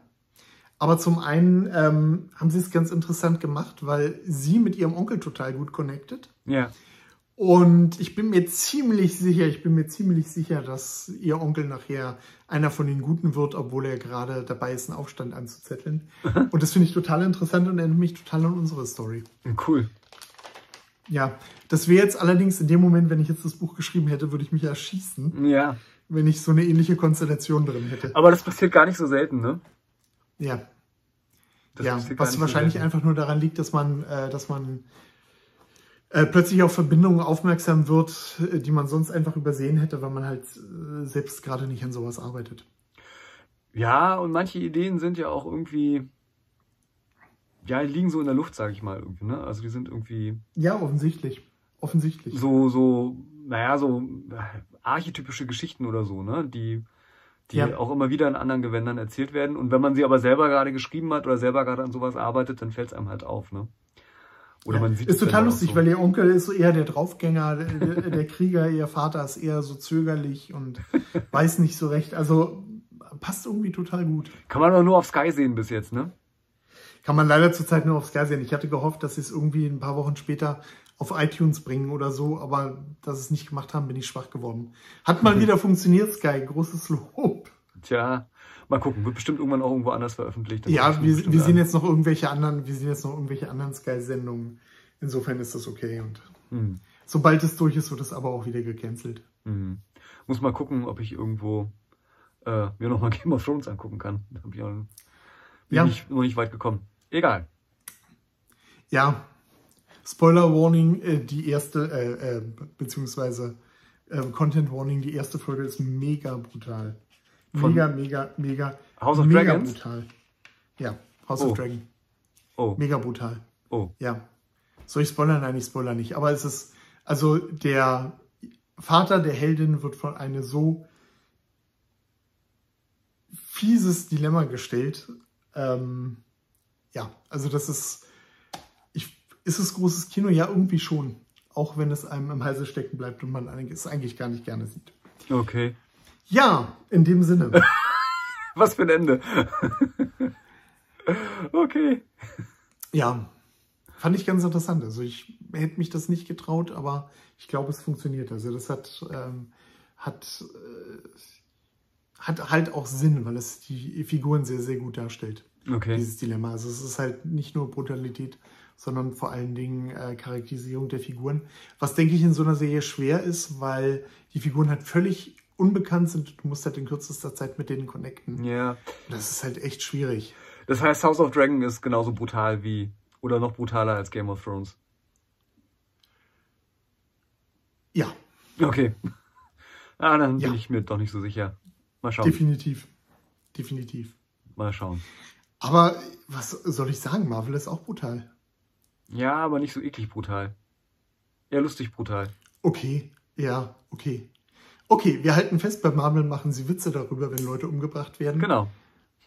Speaker 1: Aber zum einen ähm, haben sie es ganz interessant gemacht, weil sie mit ihrem Onkel total gut connected.
Speaker 2: Ja.
Speaker 1: Und ich bin mir ziemlich sicher, ich bin mir ziemlich sicher, dass ihr Onkel nachher einer von den Guten wird, obwohl er gerade dabei ist, einen Aufstand anzuzetteln. Und das finde ich total interessant und erinnert mich total an unsere Story.
Speaker 2: Cool.
Speaker 1: Ja, das wäre jetzt allerdings in dem Moment, wenn ich jetzt das Buch geschrieben hätte, würde ich mich erschießen,
Speaker 2: Ja.
Speaker 1: Wenn ich so eine ähnliche Konstellation drin hätte.
Speaker 2: Aber das passiert gar nicht so selten, ne?
Speaker 1: Ja,
Speaker 2: Das
Speaker 1: ja was
Speaker 2: so
Speaker 1: wahrscheinlich
Speaker 2: selten.
Speaker 1: einfach nur daran liegt, dass man, äh, dass man äh, plötzlich auf Verbindungen aufmerksam wird, äh, die man sonst einfach übersehen hätte, weil man halt äh, selbst gerade nicht an sowas arbeitet.
Speaker 2: Ja, und manche Ideen sind ja auch irgendwie. Ja, liegen so in der Luft, sage ich mal irgendwie, ne? Also die sind irgendwie
Speaker 1: Ja, offensichtlich. Offensichtlich.
Speaker 2: so, so, naja, so äh, archetypische Geschichten oder so, ne? Die, die
Speaker 1: Ja.
Speaker 2: auch immer wieder in anderen Gewändern erzählt werden. Und wenn man sie aber selber gerade geschrieben hat oder selber gerade an sowas arbeitet, dann fällt es einem halt auf, ne? Oder
Speaker 1: Ja,
Speaker 2: man sieht
Speaker 1: ist total
Speaker 2: auch
Speaker 1: lustig,
Speaker 2: so.
Speaker 1: weil ihr Onkel ist so eher der Draufgänger, der, der Krieger, ihr Vater ist eher so zögerlich und <laughs> weiß nicht so recht. Also passt irgendwie total gut.
Speaker 2: Kann man doch nur auf Sky sehen bis jetzt, ne?
Speaker 1: Kann man leider zurzeit nur auf Sky sehen. Ich hatte gehofft, dass sie es irgendwie ein paar Wochen später auf iTunes bringen oder so, aber dass sie es nicht gemacht haben, bin ich schwach geworden. Hat mal wieder funktioniert, Sky. Großes Lob.
Speaker 2: Tja, mal gucken. Wird bestimmt irgendwann auch irgendwo anders veröffentlicht.
Speaker 1: Ja, wir, wir sehen jetzt noch irgendwelche anderen, wir sehen jetzt noch irgendwelche anderen Sky-Sendungen. Insofern ist das okay. Und
Speaker 2: Hm.
Speaker 1: sobald es durch ist, wird es aber auch wieder gecancelt.
Speaker 2: Mhm. Muss mal gucken, ob ich irgendwo äh, mir nochmal <laughs> Game of Thrones angucken kann. Da hab ich auch, bin
Speaker 1: Ja.
Speaker 2: ich noch nicht weit gekommen. Egal.
Speaker 1: Ja, Spoiler Warning, äh, die erste, äh, äh, beziehungsweise äh, Content Warning, die erste Folge ist mega brutal.
Speaker 2: Von
Speaker 1: Mega, mega, mega.
Speaker 2: House of
Speaker 1: mega
Speaker 2: Dragons?
Speaker 1: brutal. Ja, House
Speaker 2: Oh.
Speaker 1: of Dragon.
Speaker 2: Oh,
Speaker 1: Mega brutal.
Speaker 2: oh.
Speaker 1: Ja. Soll ich spoilern? Nein, ich spoiler nicht. Aber es ist, also der Vater der Heldin wird von einem so fieses Dilemma gestellt. Ähm, ja, also das ist, ist es großes Kino? Ja, irgendwie schon. Auch wenn es einem im Halse stecken bleibt und man es eigentlich gar nicht gerne sieht.
Speaker 2: Okay.
Speaker 1: Ja, in dem Sinne. <laughs>
Speaker 2: Was für ein Ende. <laughs> okay.
Speaker 1: Ja, fand ich ganz interessant. Also ich hätte mich das nicht getraut, aber ich glaube, es funktioniert. Also das hat, ähm, hat, äh, hat halt auch Sinn, weil es die Figuren sehr, sehr gut darstellt.
Speaker 2: Okay.
Speaker 1: dieses Dilemma. Also es ist halt nicht nur Brutalität, sondern vor allen Dingen äh, Charakterisierung der Figuren. Was, denke ich, in so einer Serie schwer ist, weil die Figuren halt völlig unbekannt sind. Du musst halt in kürzester Zeit mit denen connecten.
Speaker 2: Ja.
Speaker 1: Das ist halt echt schwierig.
Speaker 2: Das heißt, House of Dragon ist genauso brutal wie, oder noch brutaler als Game of Thrones.
Speaker 1: Ja,
Speaker 2: Okay. <laughs> Ah, dann
Speaker 1: Ja.
Speaker 2: bin ich mir doch nicht so sicher. Mal schauen.
Speaker 1: definitiv. Definitiv.
Speaker 2: Mal schauen.
Speaker 1: Aber was soll ich sagen? Marvel ist auch brutal.
Speaker 2: Ja, aber nicht so eklig brutal. Eher lustig brutal.
Speaker 1: Okay, ja, okay. Okay, wir halten fest, bei Marvel machen sie Witze darüber, wenn Leute umgebracht werden.
Speaker 2: Genau.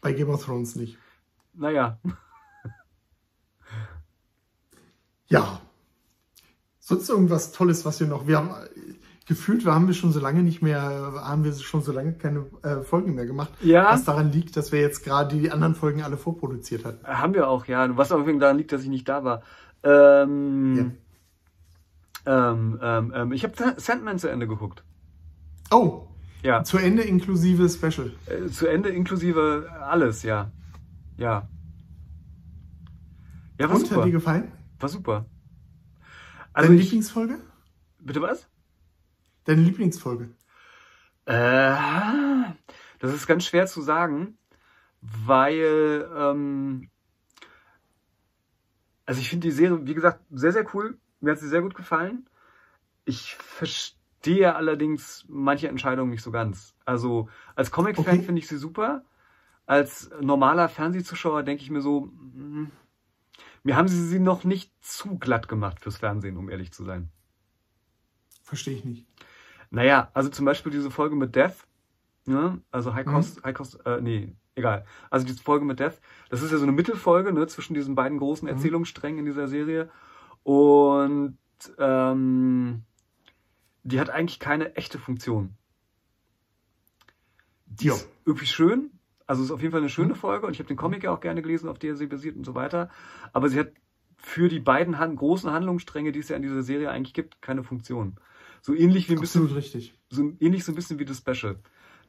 Speaker 1: Bei Game of Thrones nicht.
Speaker 2: Naja. <laughs>
Speaker 1: Ja. Sonst irgendwas Tolles, was wir noch. Wir haben äh, gefühlt, wir haben wir schon so lange nicht mehr, haben wir schon so lange keine äh, Folgen mehr gemacht.
Speaker 2: Ja.
Speaker 1: Was daran liegt, dass wir jetzt gerade die anderen Folgen alle vorproduziert hatten.
Speaker 2: Haben wir auch, ja. Was aber daran liegt, dass ich nicht da war. Ähm, ähm, ähm, ähm, ich habe Sandman zu Ende geguckt.
Speaker 1: Oh,
Speaker 2: Ja.
Speaker 1: zu Ende inklusive Special.
Speaker 2: Äh, zu Ende inklusive alles, ja. Ja. Ja, war
Speaker 1: Und hat
Speaker 2: super.
Speaker 1: dir gefallen?
Speaker 2: War super. Also
Speaker 1: Deine
Speaker 2: ich,
Speaker 1: Lieblingsfolge?
Speaker 2: bitte was?
Speaker 1: Deine Lieblingsfolge?
Speaker 2: Äh, das ist ganz schwer zu sagen, weil, ähm, also ich finde die Serie, wie gesagt, sehr, sehr cool. Mir hat sie sehr gut gefallen. Ich verstehe allerdings manche Entscheidungen nicht so ganz. Also als Comic-Fan
Speaker 1: Okay.
Speaker 2: finde ich sie super. Als normaler Fernsehzuschauer denke ich mir so, mm, mir haben sie sie noch nicht zu glatt gemacht fürs Fernsehen, um ehrlich zu sein.
Speaker 1: Verstehe ich nicht.
Speaker 2: Naja, also zum Beispiel diese Folge mit Death, ne? also High
Speaker 1: Mhm.
Speaker 2: Cost, High Cost, äh, nee, egal. Also diese Folge mit Death, das ist ja so eine Mittelfolge ne, zwischen diesen beiden großen
Speaker 1: Mhm.
Speaker 2: Erzählungssträngen in dieser Serie. Und ähm, die hat eigentlich keine echte Funktion. Die
Speaker 1: Ja.
Speaker 2: ist irgendwie schön, also ist auf jeden Fall eine schöne
Speaker 1: Mhm.
Speaker 2: Folge und ich habe den Comic ja auch gerne gelesen, auf der sie basiert und so weiter. Aber sie hat für die beiden Han großen Handlungsstränge, die es ja in dieser Serie eigentlich gibt, keine Funktion. So ähnlich wie ein bisschen
Speaker 1: Absolut richtig.
Speaker 2: so ähnlich so ein bisschen wie das Special.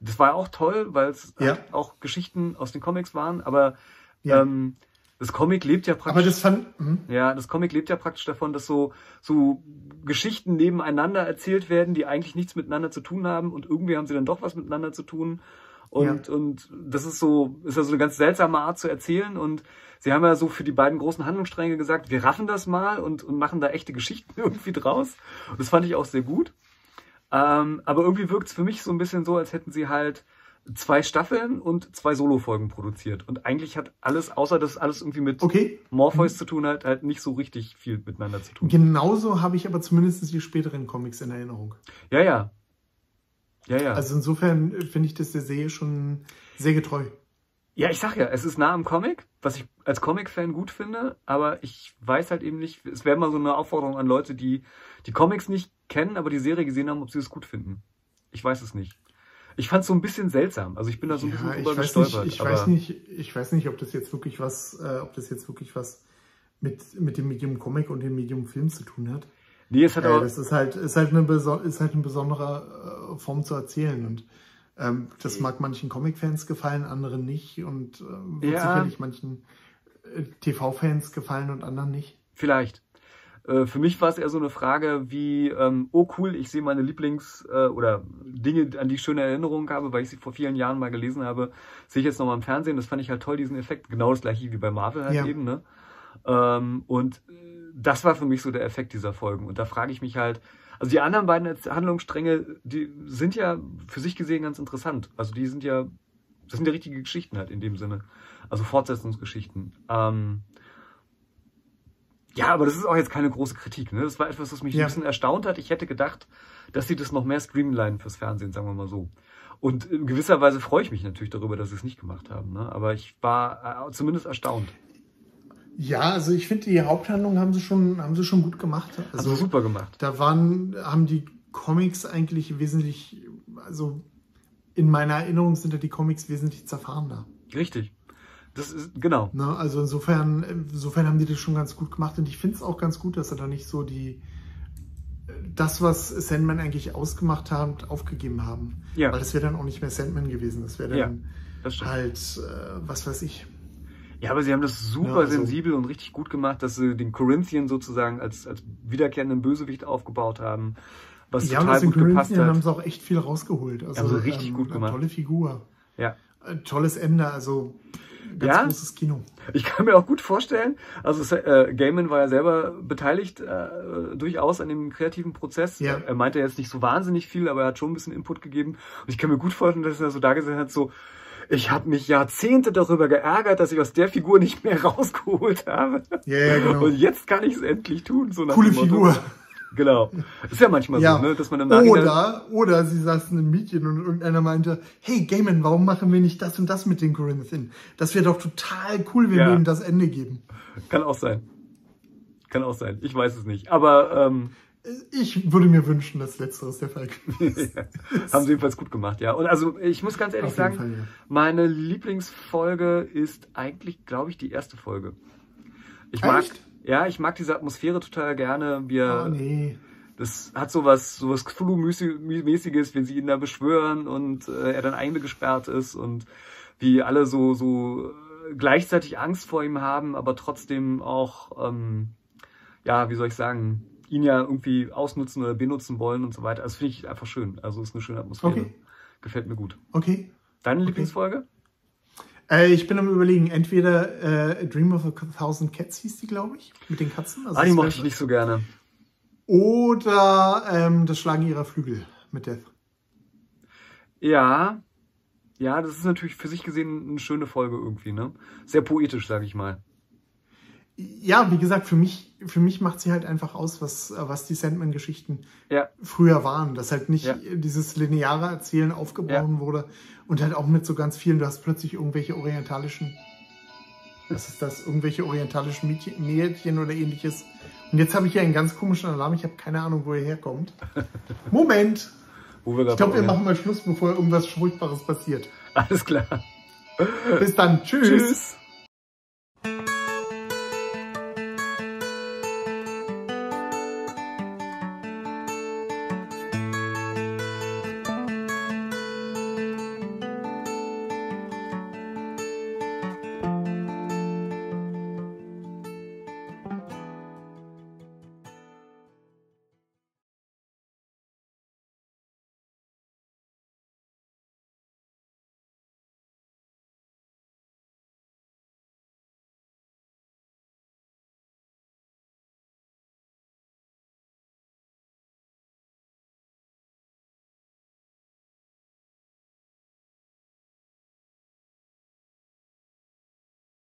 Speaker 2: Das war auch toll, weil es
Speaker 1: Ja.
Speaker 2: halt auch Geschichten aus den Comics waren, aber
Speaker 1: Ja.
Speaker 2: ähm, das Comic lebt ja praktisch.
Speaker 1: Aber das fand. Hm?
Speaker 2: ja, das Comic lebt ja praktisch davon, dass so, so Geschichten nebeneinander erzählt werden, die eigentlich nichts miteinander zu tun haben und irgendwie haben sie dann doch was miteinander zu tun. Und, und das ist so, ist ja so eine ganz seltsame Art zu erzählen. Und sie haben ja so für die beiden großen Handlungsstränge gesagt, wir raffen das mal und, und machen da echte Geschichten <laughs> irgendwie draus. Und das fand ich auch sehr gut. Ähm, aber irgendwie wirkt es für mich so ein bisschen so, als hätten sie halt zwei Staffeln und zwei Solo-Folgen produziert. Und eigentlich hat alles, außer dass alles irgendwie mit
Speaker 1: Okay.
Speaker 2: Morpheus zu tun hat, halt nicht so richtig viel miteinander zu tun.
Speaker 1: Genauso habe ich aber zumindest die späteren Comics in Erinnerung.
Speaker 2: Ja, ja. Ja, ja.
Speaker 1: Also insofern finde ich das der Serie schon sehr getreu.
Speaker 2: Ja, ich sag ja, es ist nah am Comic, was ich als Comic-Fan gut finde, aber ich weiß halt eben nicht, es wäre mal so eine Aufforderung an Leute, die die Comics nicht kennen, aber die Serie gesehen haben, ob sie es gut finden. Ich weiß es nicht. Ich fand es so ein bisschen seltsam. Also ich bin da so ein bisschen
Speaker 1: Ja, ich
Speaker 2: drüber
Speaker 1: weiß,
Speaker 2: gestolpert.
Speaker 1: nicht, ich, weiß nicht, ich weiß nicht, ob das jetzt wirklich was, äh, ob das jetzt wirklich was mit, mit dem Medium Comic und dem Medium Film zu tun hat.
Speaker 2: Nee, es hat
Speaker 1: Äh,
Speaker 2: aber.
Speaker 1: das ist halt, ist halt eine, ist halt eine besondere äh, Form zu erzählen. Und ähm, das mag manchen Comic-Fans gefallen, anderen nicht. Und äh, wird
Speaker 2: Ja.
Speaker 1: sicherlich manchen äh, TV-Fans gefallen und anderen nicht.
Speaker 2: Vielleicht. Äh, Für mich war es eher so eine Frage wie, ähm, oh cool, ich sehe meine Lieblings- äh, oder Dinge, an die ich schöne Erinnerungen habe, weil ich sie vor vielen Jahren mal gelesen habe, sehe ich jetzt nochmal im Fernsehen. Das fand ich halt toll, diesen Effekt. Genau das gleiche wie bei Marvel halt
Speaker 1: Ja.
Speaker 2: eben. Ne? Ähm, und äh, das war für mich so der Effekt dieser Folgen. Und da frage ich mich halt, also die anderen beiden Handlungsstränge, die sind ja für sich gesehen ganz interessant. Also die sind ja, das sind ja richtige Geschichten halt in dem Sinne. Also Fortsetzungsgeschichten. Ähm, ja, aber das ist auch jetzt keine große Kritik. Ne? Das war etwas, was mich
Speaker 1: Ja.
Speaker 2: ein bisschen erstaunt hat. Ich hätte gedacht, dass sie das noch mehr streamlinen fürs Fernsehen, sagen wir mal so. Und in gewisser Weise freue ich mich natürlich darüber, dass sie es nicht gemacht haben. Ne? Aber ich war äh, zumindest erstaunt.
Speaker 1: Ja, also ich finde, die Haupthandlung haben sie schon, haben sie schon gut gemacht.
Speaker 2: Also
Speaker 1: Also
Speaker 2: super gemacht.
Speaker 1: da waren, haben die Comics eigentlich wesentlich, also in meiner Erinnerung sind da die Comics wesentlich zerfahrener.
Speaker 2: Richtig. Das ist, genau.
Speaker 1: Ne? Also insofern, insofern haben die das schon ganz gut gemacht und ich finde es auch ganz gut, dass sie da nicht so die das, was Sandman eigentlich ausgemacht hat, aufgegeben haben.
Speaker 2: Ja.
Speaker 1: Weil das wäre dann auch nicht mehr Sandman gewesen. Das wäre dann
Speaker 2: Ja, das
Speaker 1: halt, äh, was weiß ich.
Speaker 2: Ja, aber sie haben das super
Speaker 1: Ja, also-
Speaker 2: sensibel und richtig gut gemacht, dass sie den Corinthian sozusagen als, als wiederkehrenden Bösewicht aufgebaut haben. Was
Speaker 1: Ja,
Speaker 2: total gut gepasst
Speaker 1: Corinthians haben
Speaker 2: hat.
Speaker 1: sie auch echt viel rausgeholt. Also,
Speaker 2: Haben sie richtig gut
Speaker 1: eine
Speaker 2: gemacht.
Speaker 1: Tolle Figur.
Speaker 2: Ja.
Speaker 1: Äh, Tolles Ende, also ganz
Speaker 2: Ja?
Speaker 1: großes Kino.
Speaker 2: Ich kann mir auch gut vorstellen, also äh, Gaiman war ja selber beteiligt äh, durchaus an dem kreativen Prozess.
Speaker 1: Ja.
Speaker 2: Er meinte jetzt nicht so wahnsinnig viel, aber er hat schon ein bisschen Input gegeben. Und ich kann mir gut vorstellen, dass er so da gesessen hat, so, ich habe mich Jahrzehnte darüber geärgert, dass ich aus der Figur nicht mehr <laughs> rausgeholt habe.
Speaker 1: Ja, ja, genau.
Speaker 2: Und jetzt kann ich es endlich tun. So nach
Speaker 1: Coole. Figur.
Speaker 2: Genau. Ist ja manchmal
Speaker 1: Ja.
Speaker 2: so, ne? dass man im Nachhinein...
Speaker 1: Oder, oder sie saßen im Meeting und irgendeiner meinte, hey Gaiman, warum machen wir nicht das und das mit den Corinthians? Das wäre doch total cool, wenn
Speaker 2: Ja.
Speaker 1: wir ihm das Ende geben.
Speaker 2: Kann auch sein. Kann auch sein. Ich weiß es nicht. Aber ähm,
Speaker 1: Ich würde mir wünschen, dass letzteres der Fall gewesen <laughs> ist.
Speaker 2: haben sie jedenfalls gut gemacht, ja. Und also ich muss ganz ehrlich sagen,
Speaker 1: Fall, ja.
Speaker 2: meine Lieblingsfolge ist eigentlich, glaube ich, die erste Folge. Ich mag,
Speaker 1: Echt?
Speaker 2: ja, ich mag diese Atmosphäre total gerne. Wir,
Speaker 1: Oh nee.
Speaker 2: das hat sowas, sowas Cthulhu-mäßiges, wenn sie ihn da beschwören und äh, er dann eingesperrt ist und wie alle so, so äh, gleichzeitig Angst vor ihm haben, aber trotzdem auch, ähm, ja, wie soll ich sagen, ihn ja irgendwie ausnutzen oder benutzen wollen und so weiter. Das finde ich einfach schön. Also ist eine schöne Atmosphäre.
Speaker 1: Okay.
Speaker 2: Gefällt mir gut.
Speaker 1: Okay.
Speaker 2: Deine Lieblingsfolge?
Speaker 1: Äh, ich bin am überlegen, entweder äh, A Dream of a Thousand Cats hieß die, glaube ich, mit den Katzen. Also
Speaker 2: Ah, die mochte ich nicht so gerne.
Speaker 1: Oder ähm, das Schlagen ihrer Flügel mit Death.
Speaker 2: Ja, ja, das ist natürlich für sich gesehen eine schöne Folge irgendwie, ne? Sehr poetisch, sage ich mal.
Speaker 1: Ja, wie gesagt, für mich, für mich macht sie halt einfach aus, was, was die Sandman-Geschichten
Speaker 2: Ja,
Speaker 1: früher waren. Dass halt nicht
Speaker 2: Ja.
Speaker 1: dieses lineare Erzählen aufgebaut wurde und halt auch mit so ganz vielen, du hast plötzlich irgendwelche orientalischen, was ist das, irgendwelche orientalischen Mädchen, Mädchen oder ähnliches. Und jetzt habe ich hier einen ganz komischen Alarm, ich habe keine Ahnung, wo er herkommt. <laughs> Moment!
Speaker 2: wo wir
Speaker 1: Ich glaube, wir machen mal Schluss, bevor irgendwas Furchtbares passiert.
Speaker 2: Alles klar.
Speaker 1: Bis dann. Tschüss.
Speaker 2: Tschüss.